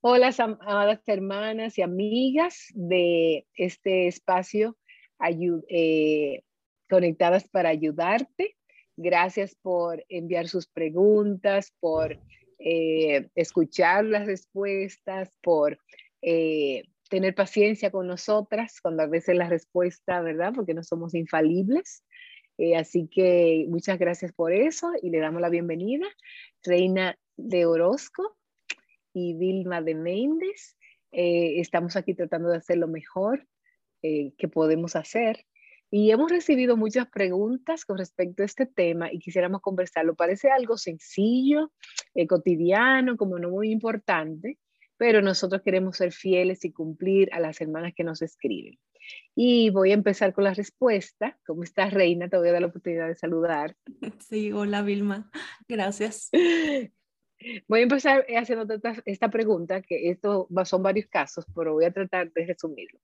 Hola, amadas hermanas y amigas de este espacio eh, conectadas para ayudarte. Gracias por enviar sus preguntas, por eh, escuchar las respuestas, por eh, tener paciencia con nosotras cuando a veces la respuesta, ¿verdad? Porque no somos infalibles. así que muchas gracias por eso y le damos la bienvenida. Reina de Orozco, y Vilma de Méndez. Eh, estamos aquí tratando de hacer lo mejor eh, que podemos hacer. Y hemos recibido muchas preguntas con respecto a este tema y quisiéramos conversarlo. Parece algo sencillo, eh, cotidiano, como no muy importante, pero nosotros queremos ser fieles y cumplir a las hermanas que nos escriben. Y voy a empezar con la respuesta. ¿Cómo estás, Reina? Te voy a dar la oportunidad de saludar. Sí, hola, Vilma. Gracias. Voy a empezar haciendo esta, pregunta, que esto son varios casos, pero voy a tratar de resumirlo.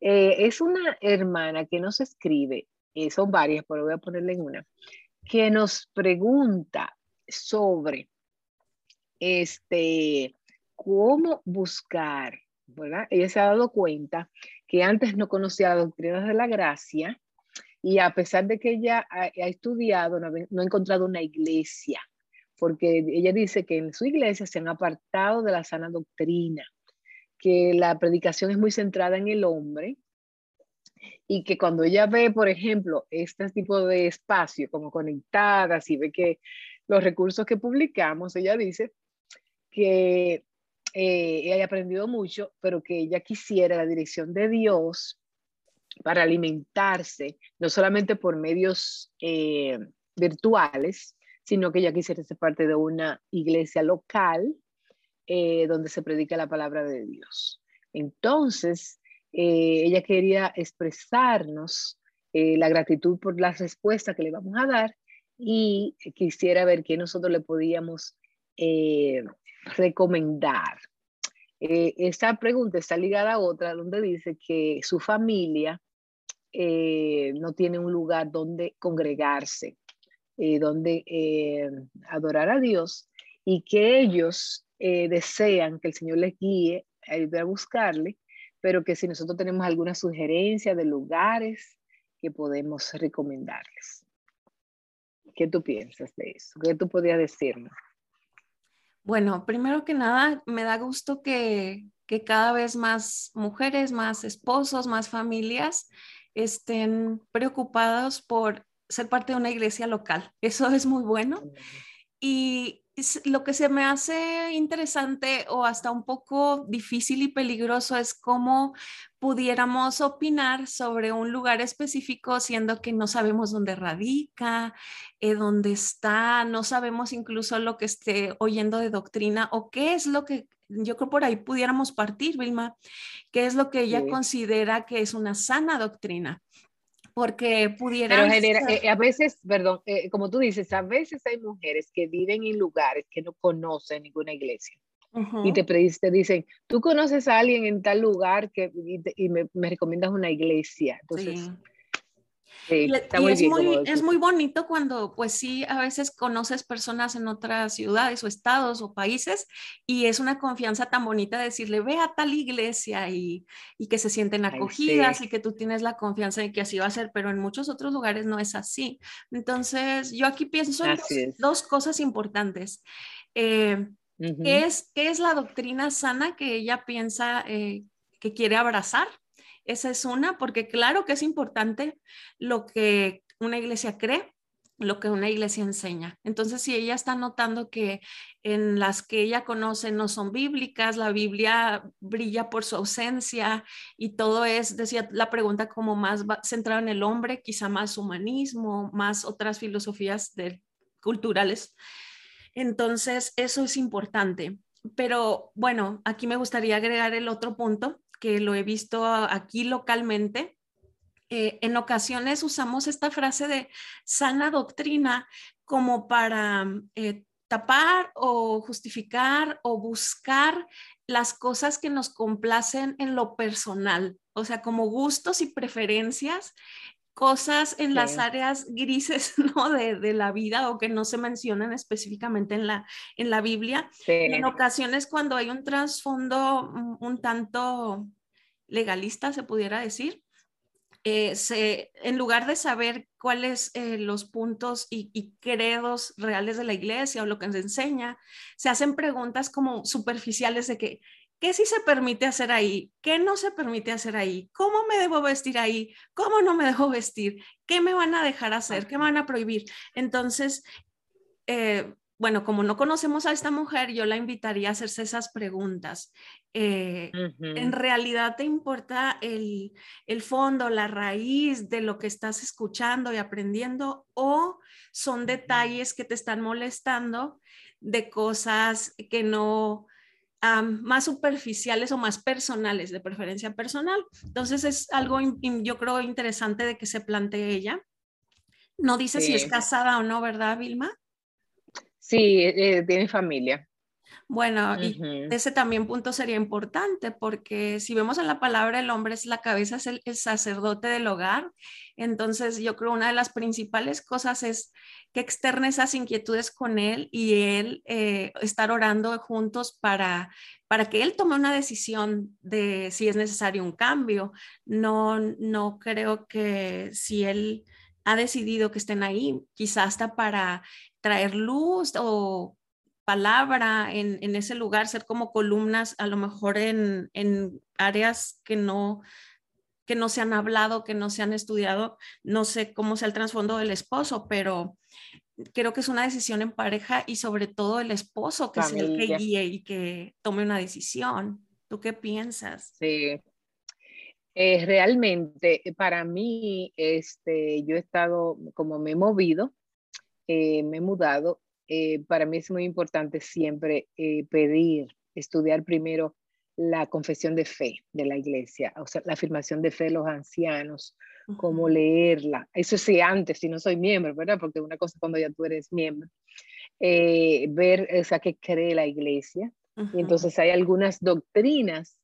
Eh, es una hermana que nos escribe, eh, son varias, pero voy a ponerle en una, que nos pregunta sobre este, cómo buscar, ¿verdad? Ella se ha dado cuenta que antes no conocía la doctrina de la gracia y a pesar de que ella ha, estudiado, no ha encontrado una iglesia porque ella dice que en su iglesia se han apartado de la sana doctrina, que la predicación es muy centrada en el hombre y que cuando ella ve, por ejemplo, este tipo de espacio como conectadas y ve que los recursos que publicamos, ella dice que eh, ella ha aprendido mucho, pero que ella quisiera la dirección de Dios para alimentarse, no solamente por medios eh, virtuales, sino que ella quisiera ser parte de una iglesia local eh, donde se predica la palabra de Dios. Entonces, eh, ella quería expresarnos eh, la gratitud por la respuesta que le vamos a dar y quisiera ver qué nosotros le podíamos recomendar. esta pregunta está ligada a otra donde dice que su familia no tiene un lugar donde congregarse eh, donde eh, adorar a Dios y que ellos eh, desean que el Señor les guíe, ayude a buscarle, pero que si nosotros tenemos alguna sugerencia de lugares que podemos recomendarles. ¿Qué tú piensas de eso? ¿Qué tú podrías decirnos? Bueno, primero que nada, me da gusto que, que cada vez más mujeres, más esposos, más familias estén preocupados por ser parte de una iglesia local. Eso es muy bueno. Y lo que se me hace interesante o hasta un poco difícil y peligroso es cómo pudiéramos opinar sobre un lugar específico, siendo que no sabemos dónde radica, eh, dónde está, no sabemos incluso lo que esté oyendo de doctrina o qué es lo que yo creo por ahí pudiéramos partir, Vilma, qué es lo que ella considera que es una sana doctrina porque pudiera Pero eh, a veces, perdón, eh, como tú dices, a veces hay mujeres que viven en lugares que no conocen ninguna iglesia. Y te, te, dicen, tú conoces a alguien en tal lugar que, y, me, me, recomiendas una iglesia. Entonces, y, es, muy, es, muy, bonito cuando, pues sí, a veces conoces personas en otras ciudades o estados o países y es una confianza tan bonita decirle, ve a tal iglesia y, y que se sienten acogidas y que tú tienes la confianza de que así va a ser, pero en muchos otros lugares no es así. Entonces, yo aquí pienso en dos, cosas importantes. Eh, ¿qué, es, ¿Qué es la doctrina sana que ella piensa eh, que quiere abrazar? Esa es una, porque claro que es importante lo que una iglesia cree, lo que una iglesia enseña. Entonces, si ella está notando que en las que ella conoce no son bíblicas, la Biblia brilla por su ausencia y todo es, decía la pregunta como más centrada en el hombre, quizá más humanismo, más otras filosofías culturales. Entonces, eso es importante. Pero bueno, aquí me gustaría agregar el otro punto que lo he visto aquí localmente, eh, en ocasiones usamos esta frase de sana doctrina como para eh, tapar o justificar o buscar las cosas que nos complacen en lo personal, o sea, como gustos y preferencias cosas en las áreas grises ¿no? de, la vida o que no se mencionan específicamente en la, en la Biblia. En ocasiones cuando hay un trasfondo un, tanto legalista, se pudiera decir, eh, se, en lugar de saber cuáles eh, los puntos y, y, credos reales de la iglesia o lo que se enseña, se hacen preguntas como superficiales de que, ¿Qué sí se permite hacer ahí? ¿Qué no se permite hacer ahí? ¿Cómo me debo vestir ahí? ¿Cómo no me debo vestir? ¿Qué me van a dejar hacer? ¿Qué me van a prohibir? Entonces, eh, bueno, como no conocemos a esta mujer, yo la invitaría a hacerse esas preguntas. Eh, ¿En realidad te importa el, el, fondo, la raíz de lo que estás escuchando y aprendiendo? ¿O son detalles que te están molestando de cosas que no más superficiales o más personales, de preferencia personal. Entonces es algo, yo creo, interesante de que se plantee ella. No dice si es casada o no, ¿verdad, Vilma? Sí, eh, tiene familia. Bueno, ese también punto sería importante porque si vemos en la palabra el hombre es la cabeza, es el, sacerdote del hogar. Entonces yo creo una de las principales cosas es que externe esas inquietudes con él y él eh, estar orando juntos para, para que él tome una decisión de si es necesario un cambio. No, no creo que si él ha decidido que estén ahí, quizás hasta para traer luz o palabra en, ese lugar, ser como columnas, a lo mejor en, áreas que no, que no se han hablado, que no se han estudiado. No sé cómo sea el trasfondo del esposo, pero creo que es una decisión en pareja y sobre todo el esposo que es el que guíe y que tome una decisión. ¿Tú qué piensas? Sí. Eh, realmente, para mí, este, yo he estado, como me he movido, eh, me he mudado eh, para mí es muy importante siempre eh, pedir, estudiar primero la confesión de fe de la iglesia, o sea, la afirmación de fe de los ancianos, cómo leerla. Eso sí, antes, si no soy miembro, ¿verdad? Porque una cosa cuando ya tú eres miembro. Eh, ver, o sea, qué cree la iglesia. Y entonces hay algunas doctrinas,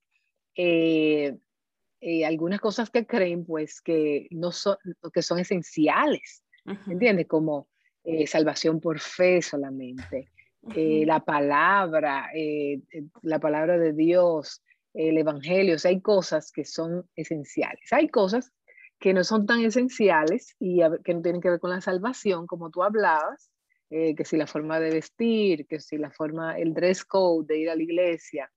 algunas cosas que creen, pues, que no son, que son esenciales, ¿entiendes? Como eh, salvación por fe solamente. Eh, la palabra, eh, la palabra de Dios, el Evangelio, o sea, hay cosas que son esenciales. Hay cosas que no son tan esenciales y que no tienen que ver con la salvación, como tú hablabas, que si la forma de vestir, que si la forma, el dress code de ir a la iglesia,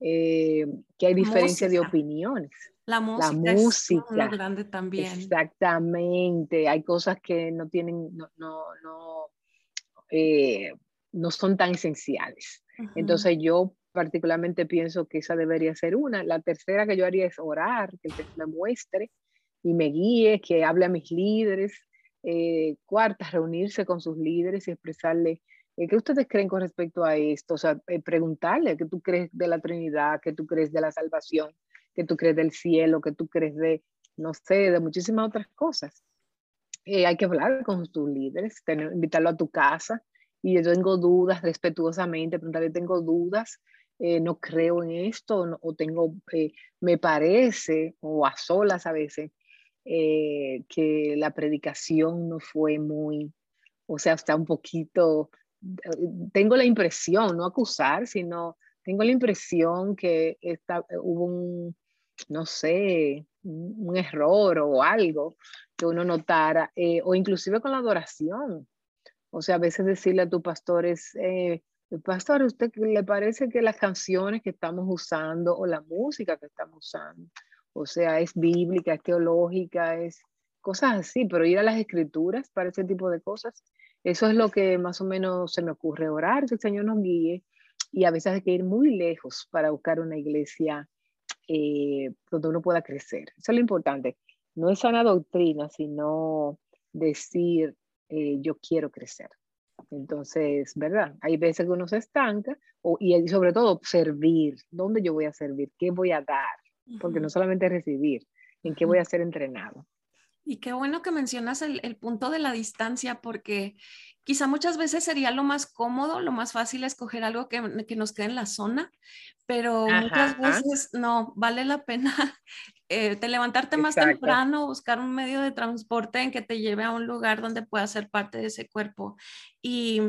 que hay diferencia de opiniones. La música, la grande también. Exactamente. Hay cosas que no tienen, no, no, no, eh, no son tan esenciales. Entonces yo particularmente pienso que esa debería ser una. La tercera que yo haría es orar, que el me muestre y me guíe, que hable a mis líderes. Eh, cuarta, reunirse con sus líderes y expresarle eh, qué ustedes creen con respecto a esto. O sea, preguntarle qué tú crees de la Trinidad, qué tú crees de la salvación, que tú crees del cielo, que tú crees de, no sé, de muchísimas otras cosas. Eh, hay que hablar con tus líderes, tener, invitarlo a tu casa y yo tengo dudas respetuosamente, preguntarle, tengo dudas, eh, no creo en esto, o tengo, eh, me parece, o a solas a veces, que la predicación no fue muy, o sea, está un poquito, tengo la impresión, no acusar, sino tengo la impresión que está, hubo un, no sé, un error o algo que uno notara, eh, o inclusive con la adoración. O sea, a veces decirle a tu pastor es, eh, pastor, ¿usted le parece que las canciones que estamos usando o la música que estamos usando, o sea, es bíblica, es teológica, es cosas así, pero ir a las escrituras para ese tipo de cosas, eso es lo que más o menos se me ocurre orar, que el Señor nos guíe, y a veces hay que ir muy lejos para buscar una iglesia eh, donde uno pueda crecer. Eso es lo importante. No es sana doctrina, sino decir, eh, yo quiero crecer. Entonces, ¿verdad? Hay veces que uno se estanca o, y sobre todo servir. ¿Dónde yo voy a servir? ¿Qué voy a dar? Porque no solamente recibir, ¿en qué voy a ser entrenado? Y qué bueno que mencionas el, el, punto de la distancia, porque quizá muchas veces sería lo más cómodo, lo más fácil escoger algo que, que nos quede en la zona, pero muchas veces no, vale la pena eh, te levantarte más temprano, buscar un medio de transporte en que te lleve a un lugar donde puedas ser parte de ese cuerpo y,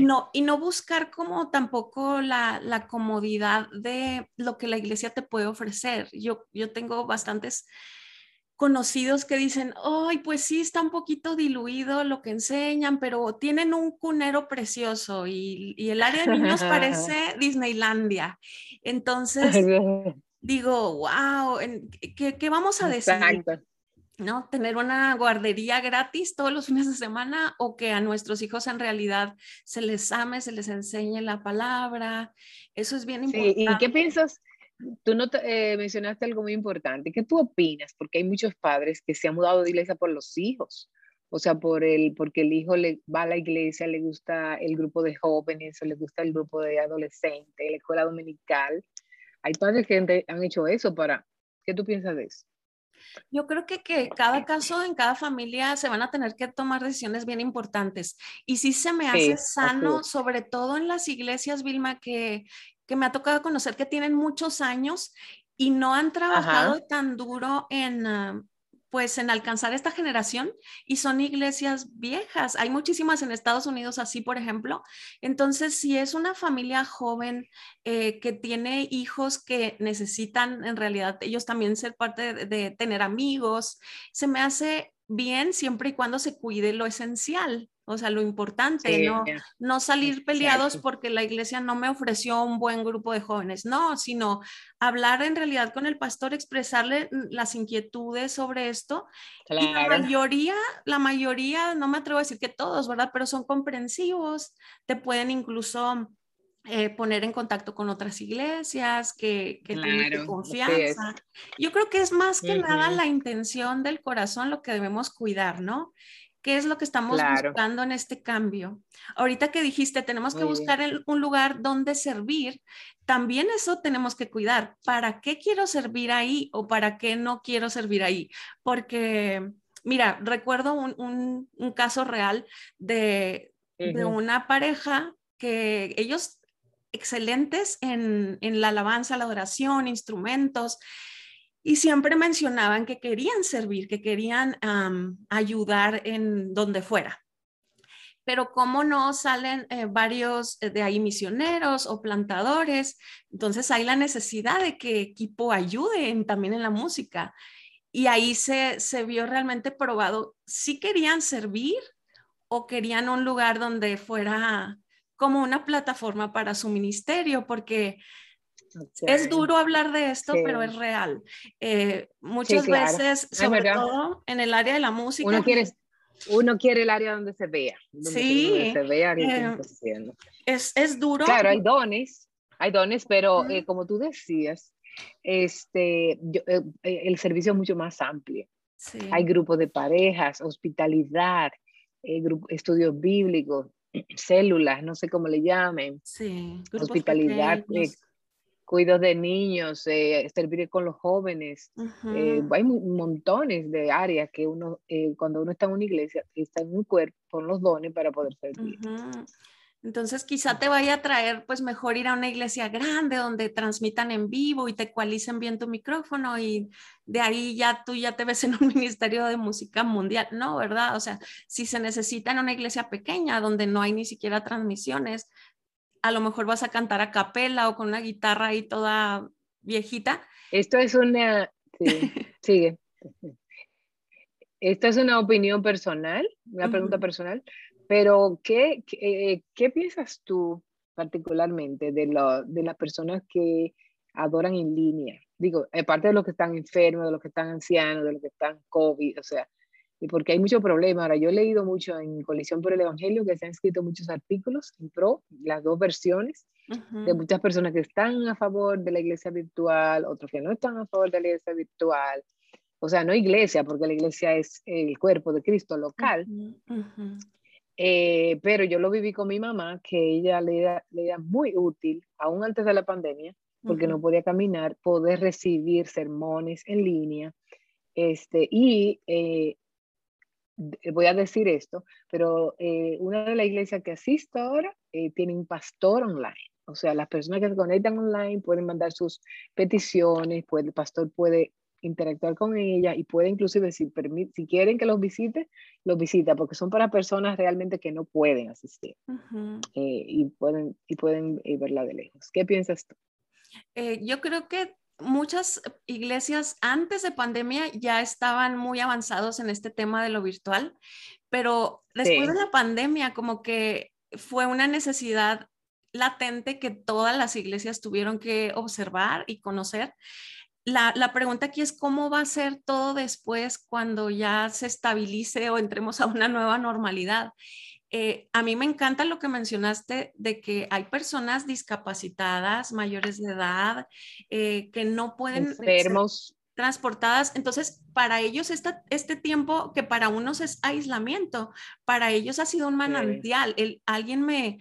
no, y no buscar como tampoco la, la, comodidad de lo que la iglesia te puede ofrecer. Yo, yo tengo bastantes conocidos que dicen, ay, pues sí, está un poquito diluido lo que enseñan, pero tienen un cunero precioso y, y el área de niños parece Disneylandia. Entonces, digo, wow, ¿qué, qué vamos a decir? ¿no? Tener una guardería gratis todos los fines de semana o que a nuestros hijos en realidad se les ame, se les enseñe la palabra. Eso es bien importante. ¿Y qué piensas? Tú no eh, mencionaste algo muy importante. ¿Qué tú opinas? Porque hay muchos padres que se han mudado de iglesia por los hijos. O sea, por el, porque el hijo le, va a la iglesia, le gusta el grupo de jóvenes o le gusta el grupo de adolescentes, la escuela dominical. Hay padres que han hecho eso para... ¿Qué tú piensas de eso? Yo creo que, que cada caso, en cada familia, se van a tener que tomar decisiones bien importantes. Y sí se me hace sano, sobre todo en las iglesias, Vilma, que, que me ha tocado conocer que tienen muchos años y no han trabajado tan duro en, ah, pues en alcanzar esta generación y son iglesias viejas. Hay muchísimas en Estados Unidos así, por ejemplo. Entonces, si es una familia joven eh, que tiene hijos que necesitan en realidad ellos también ser parte de tener amigos, se me hace bien siempre y cuando se cuide lo esencial. O sea, lo importante, no, no salir peleados porque la iglesia no me ofreció un buen grupo de jóvenes, no, sino hablar en realidad con el pastor, expresarle las inquietudes sobre esto. Y la mayoría, la mayoría, no me atrevo a decir que todos, ¿verdad? Pero son comprensivos, te pueden incluso eh, poner en contacto con otras iglesias que, que tienen confianza. Yo creo que es más que nada la intención del corazón lo que debemos cuidar, ¿no? ¿Qué es lo que estamos buscando en este cambio? Ahorita que dijiste, tenemos que buscar un lugar donde servir, también eso tenemos que cuidar. ¿Para qué quiero servir ahí o para qué no quiero servir ahí? Porque, mira, recuerdo un, caso real de, de, una pareja que ellos excelentes en, en la alabanza, la adoración, instrumentos, y siempre mencionaban que querían servir, que querían ayudar en donde fuera. Pero como no salen eh, varios eh, de ahí misioneros o plantadores, entonces hay la necesidad de que equipo ayude también en la música. Y ahí se, se vio realmente probado si querían servir o querían un lugar donde fuera como una plataforma para su ministerio, porque es duro hablar de esto, pero es real. Eh, muchas veces, sobre todo en el área de la música. Uno quiere, uno quiere el área donde se vea. sí. se vea eh, es, es, duro. Claro, hay dones, hay dones, pero eh, como tú decías, este, el servicio es mucho más amplio. Hay grupos de parejas, hospitalidad, estudios bíblicos, células, no sé cómo le llamen. Sí, hospitalidad, cuidos de niños, eh, servir con los jóvenes. Eh, hay montones de áreas que uno, eh, cuando uno está en una iglesia, está en un cuerpo con los dones para poder servir. Entonces quizá te vaya a traer pues mejor ir a una iglesia grande donde transmitan en vivo y te ecualicen bien tu micrófono y de ahí ya tú ya te ves en un ministerio de música mundial, ¿no? ¿Verdad? O sea, si se necesita en una iglesia pequeña donde no hay ni siquiera transmisiones, a lo mejor vas a cantar a capela o con una guitarra ahí toda viejita. Esto es una, sí, sigue. Esto es una opinión personal, una pregunta personal, pero ¿qué, qué, qué, piensas tú particularmente de, lo, de las personas que adoran en línea? Digo, aparte de los que están enfermos, de los que están ancianos, de los que están COVID, o sea, porque hay mucho problema. Ahora, yo he leído mucho en Colisión por el Evangelio que se han escrito muchos artículos en pro, las dos versiones, de muchas personas que están a favor de la iglesia virtual, otros que no están a favor de la iglesia virtual. O sea, no iglesia, porque la iglesia es el cuerpo de Cristo local. Eh, pero yo lo viví con mi mamá, que ella le era, le era muy útil, aún antes de la pandemia, porque no podía caminar, poder recibir sermones en línea Este, y eh, voy a decir esto, pero eh, una de las iglesias que asisto ahora eh, tiene un pastor online. O sea, las personas que se conectan online pueden mandar sus peticiones, puede, el pastor puede interactuar con ella y puede inclusive, si, si quieren que los visite, los visita, porque son para personas realmente que no pueden asistir eh, y pueden, y pueden verla de lejos. ¿Qué piensas tú? yo creo que muchas iglesias antes de pandemia ya estaban muy avanzados en este tema de lo virtual, pero después de la pandemia como que fue una necesidad latente que todas las iglesias tuvieron que observar y conocer. La, la, pregunta aquí es cómo va a ser todo después cuando ya se estabilice o entremos a una nueva normalidad. Eh, a mí me encanta lo que mencionaste de que hay personas discapacitadas, mayores de edad, eh, que no pueden Enfermos. ser transportadas. Entonces, para ellos este tiempo que para unos es aislamiento, para ellos ha sido un manantial. El, alguien me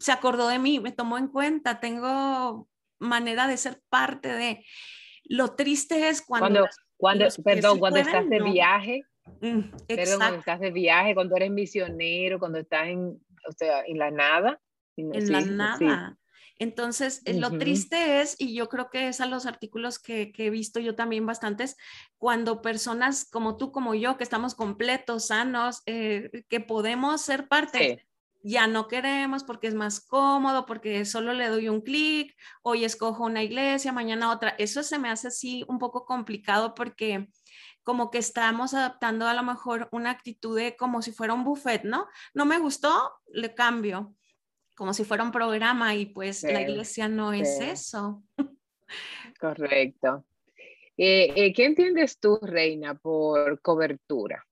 se acordó de mí, me tomó en cuenta, tengo manera de ser parte de. Lo triste es cuando... Cuando, perdón, cuando estás de viaje Mm, Pero cuando estás de viaje, cuando eres misionero, cuando estás en, o sea, en la nada. En la nada. Entonces, eh, lo triste es, y yo creo que es a los artículos que, que, he visto yo también bastantes, cuando personas como tú, como yo, que estamos completos, sanos, eh, que podemos ser parte, ya no queremos porque es más cómodo, porque solo le doy un clic, hoy escojo una iglesia, mañana otra. Eso se me hace así un poco complicado porque como que estamos adaptando a lo mejor una actitud de como si fuera un buffet, ¿no? No me gustó, le cambio, como si fuera un programa y pues la iglesia no es eso. Correcto. Eh, eh, ¿Qué entiendes tú, Reina, por cobertura?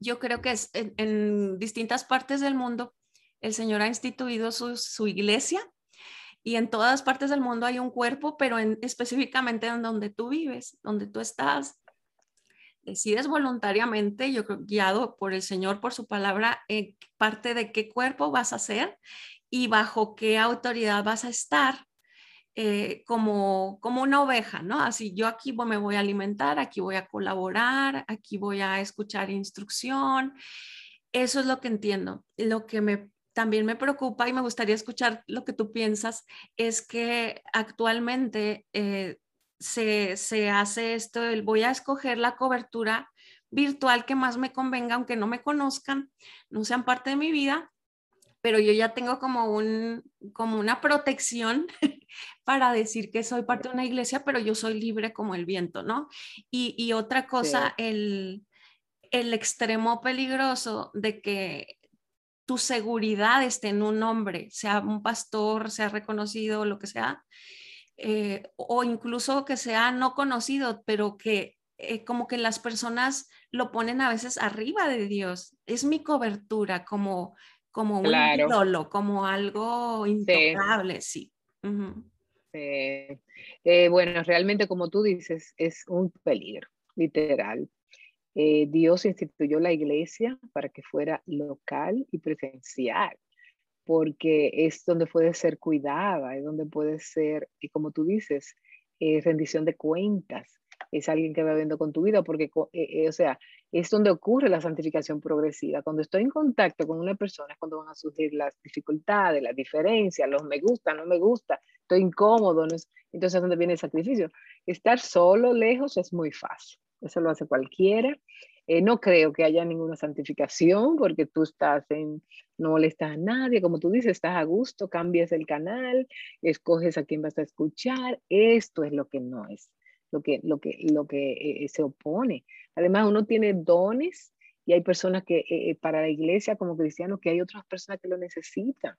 Yo creo que es en, distintas partes del mundo el Señor ha instituido su, su iglesia y en todas partes del mundo hay un cuerpo, pero en, específicamente en donde tú vives, donde tú estás. Decides voluntariamente, yo creo, guiado por el Señor, por su palabra, eh, parte de qué cuerpo vas a ser y bajo qué autoridad vas a estar. Eh, como, como una oveja, ¿no? Así yo aquí me voy a alimentar, aquí voy a colaborar, aquí voy a escuchar instrucción. Eso es lo que entiendo. Lo que me también me preocupa y me gustaría escuchar lo que tú piensas, es que actualmente eh, se, hace esto, el voy a escoger la cobertura virtual que más me convenga, aunque no me conozcan, no sean parte de mi vida, pero yo ya tengo como, un, como una protección para decir que soy parte de una iglesia, pero yo soy libre como el viento, ¿no? Y, otra cosa, el, el extremo peligroso de que tu seguridad esté en un hombre, sea un pastor, sea reconocido, lo que sea, eh, o incluso que sea no conocido, pero que eh, como que las personas lo ponen a veces arriba de Dios. Es mi cobertura, como, como un ídolo, como algo intocable, sí. Eh, bueno, realmente como tú dices, es un peligro, literal. Eh, Dios instituyó la iglesia para que fuera local y presencial, porque es donde puede ser cuidada, es donde puede ser, y como tú dices, eh, rendición de cuentas. Es alguien que va viendo con tu vida, porque, eh, o sea, es donde ocurre la santificación progresiva. Cuando estoy en contacto con una persona es cuando van a surgir las dificultades, las diferencias, los me gusta, no me gusta, estoy incómodo. No es, entonces, ¿dónde viene el sacrificio? Estar solo, lejos, es muy fácil eso lo hace cualquiera. Eh, no creo que haya ninguna santificación porque tú estás en, no molestas a nadie, como tú dices, estás a gusto, cambias el canal, escoges a quién vas a escuchar. Esto es lo que no es, lo que, lo que, lo que eh, se opone. Además, uno tiene dones y hay personas que eh, para la iglesia como cristianos que hay otras personas que lo necesitan.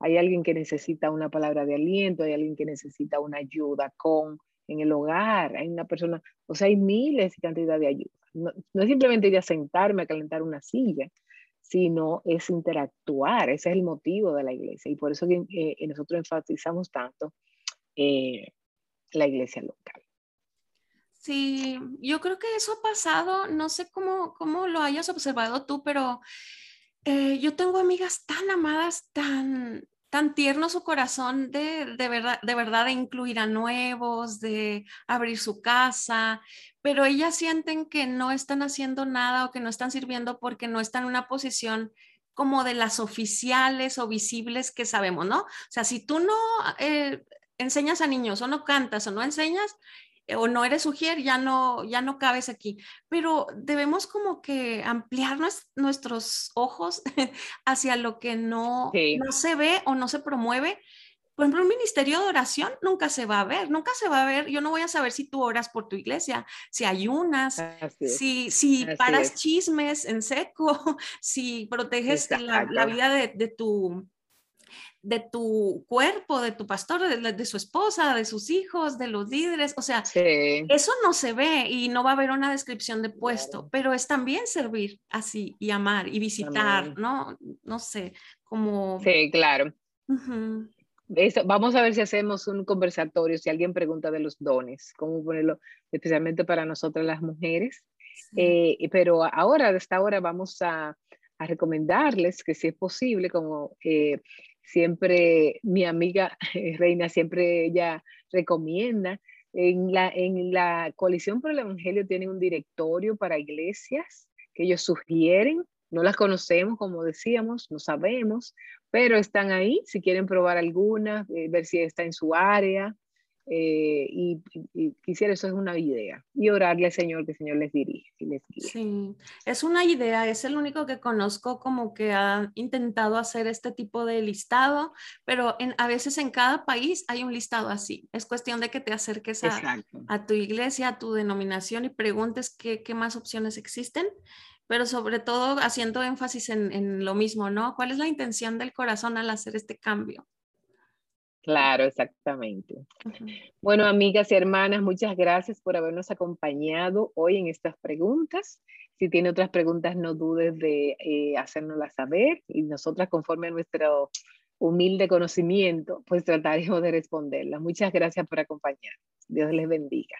Hay alguien que necesita una palabra de aliento, hay alguien que necesita una ayuda con en el hogar, hay una persona, o sea, hay miles y cantidad de ayuda. No, es simplemente ir a sentarme a calentar una silla, sino es interactuar, ese es el motivo de la iglesia y por eso que, eh, nosotros enfatizamos tanto eh, la iglesia local. Sí, yo creo que eso ha pasado, no sé cómo, cómo lo hayas observado tú, pero eh, yo tengo amigas tan amadas, tan, tan tierno su corazón de, de, verdad, de verdad de incluir a nuevos, de abrir su casa, pero ellas sienten que no están haciendo nada o que no están sirviendo porque no están en una posición como de las oficiales o visibles que sabemos, ¿no? O sea, si tú no eh, enseñas a niños o no cantas o no enseñas, o no eres ujier, ya no, ya no cabes aquí. Pero debemos como que ampliar nuestros ojos hacia lo que no, no se ve o no se promueve. Por ejemplo, un ministerio de oración nunca se va a ver, nunca se va a ver. Yo no voy a saber si tú oras por tu iglesia, si ayunas, si, si paras chismes en seco, si proteges la, vida de, tu, de tu cuerpo, de tu pastor, de, su esposa, de sus hijos, de los líderes. O sea, eso no se ve y no va a haber una descripción de puesto, pero es también servir así y amar y visitar, ¿no? No sé, como... Sí, claro. vamos a ver si hacemos un conversatorio, si alguien pregunta de los dones, cómo ponerlo, especialmente para nosotras las mujeres. Eh, pero ahora, de esta hora, vamos a, a recomendarles que si es posible, como eh, siempre mi amiga Reina, siempre ella recomienda. En la, en la coalición por el Evangelio tienen un directorio para iglesias que ellos sugieren. No las conocemos, como decíamos, no sabemos, pero están ahí. Si quieren probar alguna, eh, ver si está en su área, eh, y, quisiera, eso es una idea. Y orarle al Señor, que el Señor les dirija y les guíe. Sí, es una idea, es el único que conozco como que ha intentado hacer este tipo de listado, pero en, a veces en cada país hay un listado así. Es cuestión de que te acerques a, a tu iglesia, a tu denominación y preguntes qué, qué, más opciones existen. Pero sobre todo haciendo énfasis en, en lo mismo, ¿no? ¿Cuál es la intención del corazón al hacer este cambio? Claro, exactamente. Bueno, amigas y hermanas, muchas gracias por habernos acompañado hoy en estas preguntas. Si tiene otras preguntas, no dudes de eh, hacérnoslas saber y nosotras, conforme a nuestro humilde conocimiento, pues trataremos de responderlas. Muchas gracias por acompañarnos. Dios les bendiga.